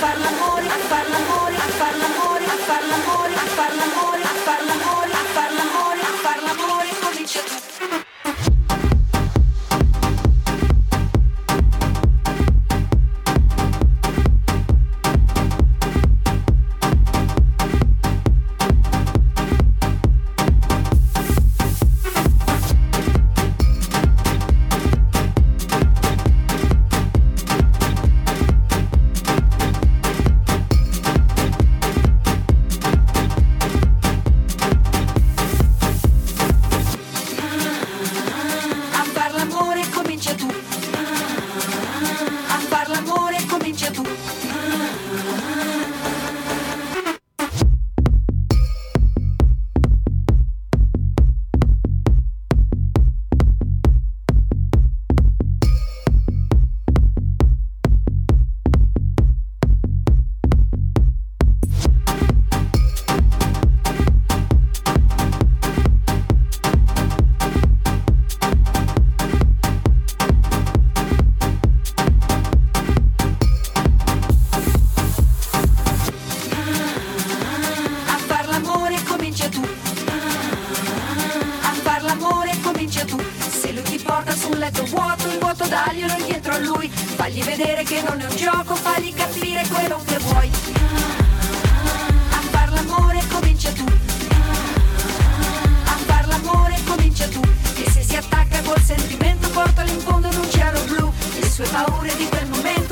far l'amore, a far l'amore, a far l'amore, a far l'amore, a far l'amore, a far l'amore. Vuoto, il vuoto daglielo indietro a lui. Fagli vedere che non è un gioco, fagli capire quello che vuoi. A far l'amore comincia tu. A far l'amore comincia tu. E se si attacca col sentimento, portalo in fondo in un cielo blu. Le sue paure di quel momento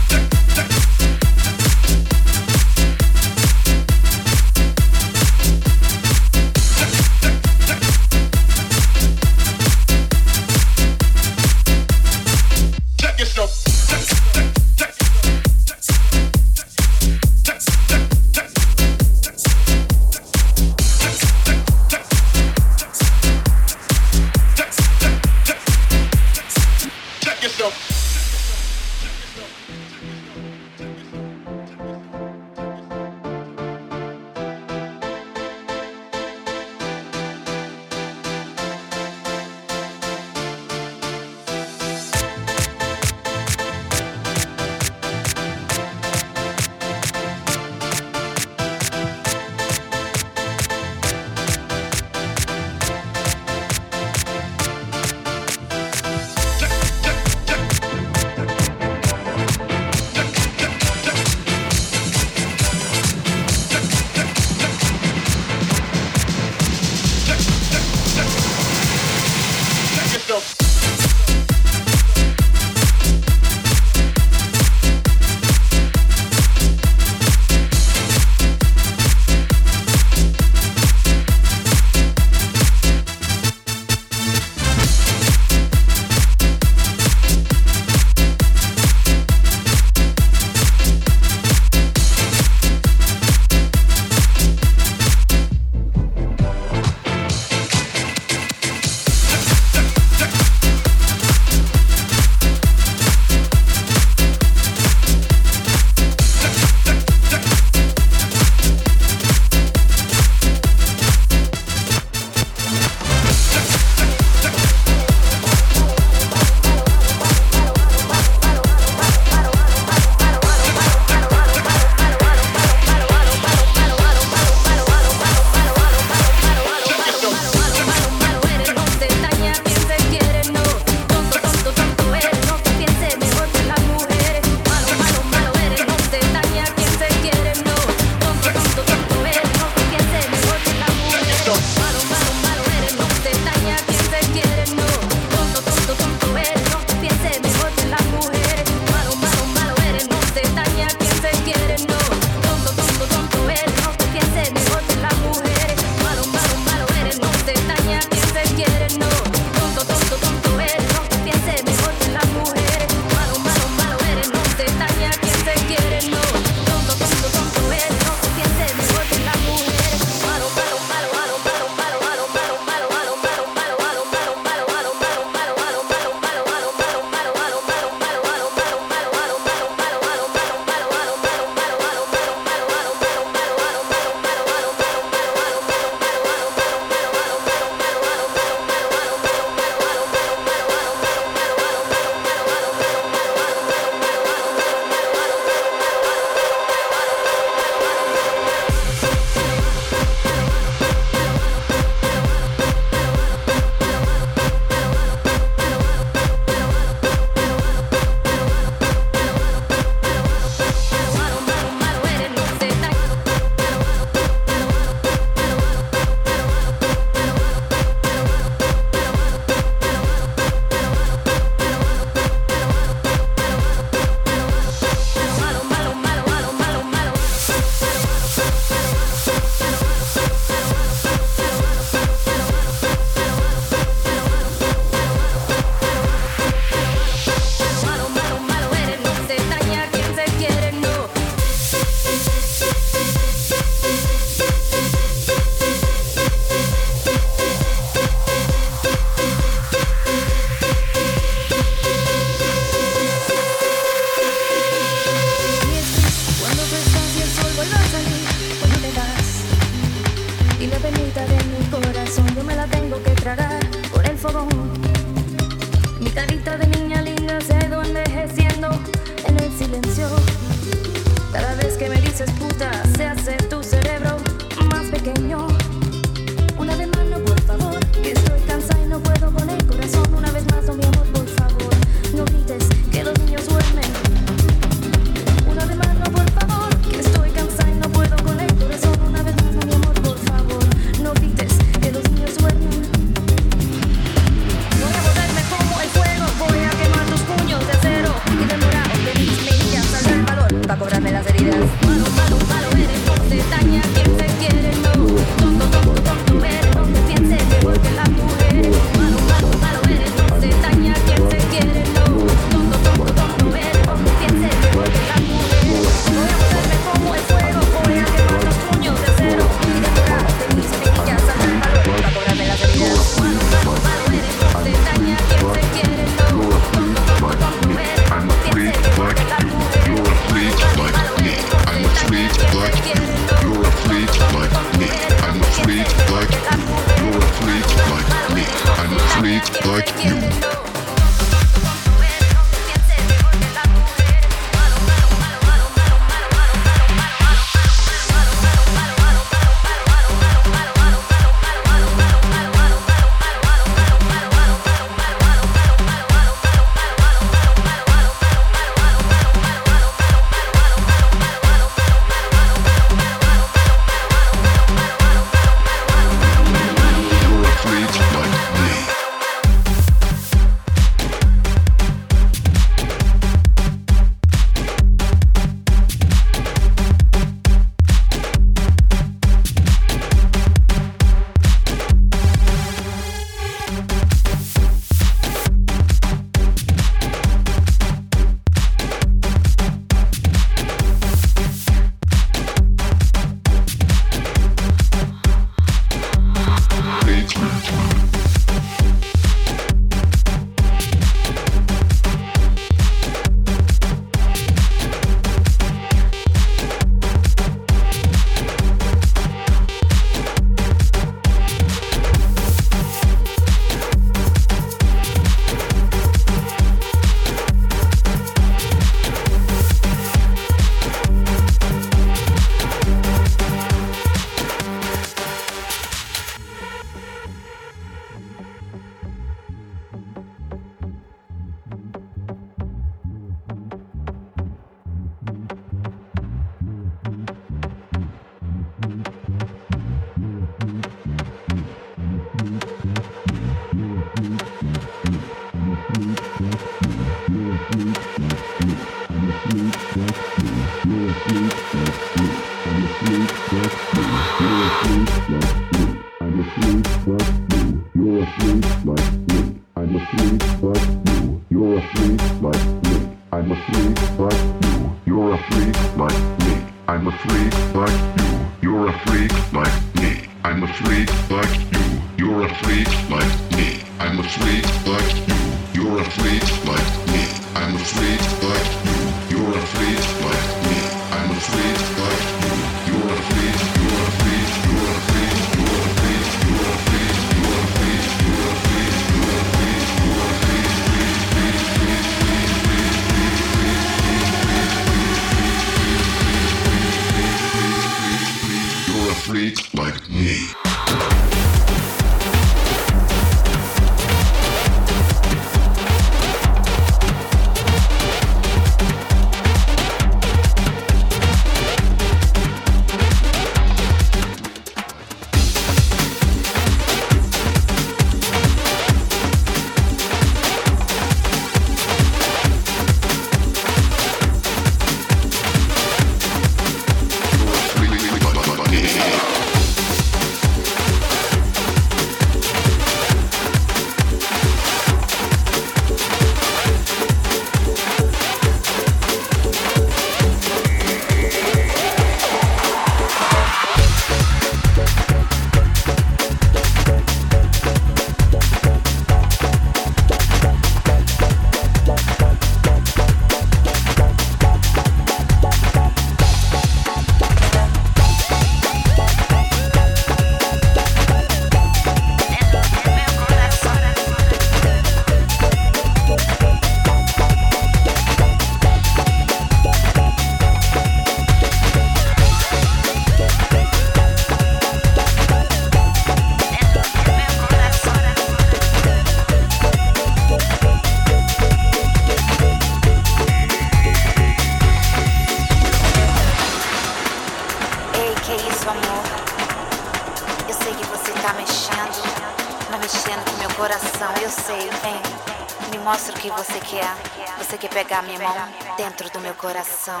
pegar minha mão dentro do meu coração.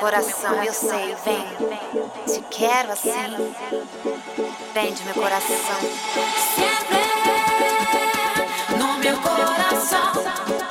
Coração, eu sei, vem. Te quero assim, prende meu coração. Sempre no meu coração.